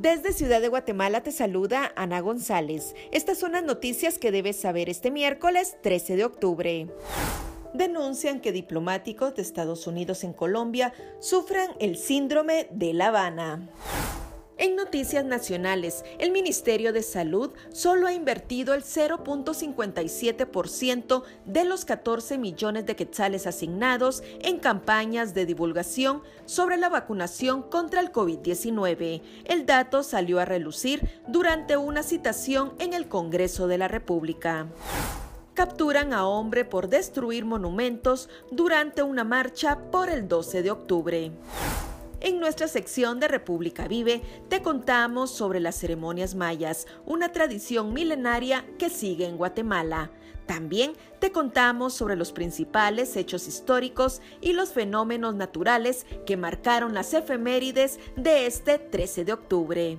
Desde Ciudad de Guatemala te saluda Ana González. Estas son las noticias que debes saber este miércoles 13 de octubre. Denuncian que diplomáticos de Estados Unidos en Colombia sufran el síndrome de La Habana. En noticias nacionales, el Ministerio de Salud solo ha invertido el 0.57% de los 14 millones de quetzales asignados en campañas de divulgación sobre la vacunación contra el COVID-19. El dato salió a relucir durante una citación en el Congreso de la República capturan a hombre por destruir monumentos durante una marcha por el 12 de octubre. En nuestra sección de República Vive te contamos sobre las ceremonias mayas, una tradición milenaria que sigue en Guatemala. También te contamos sobre los principales hechos históricos y los fenómenos naturales que marcaron las efemérides de este 13 de octubre.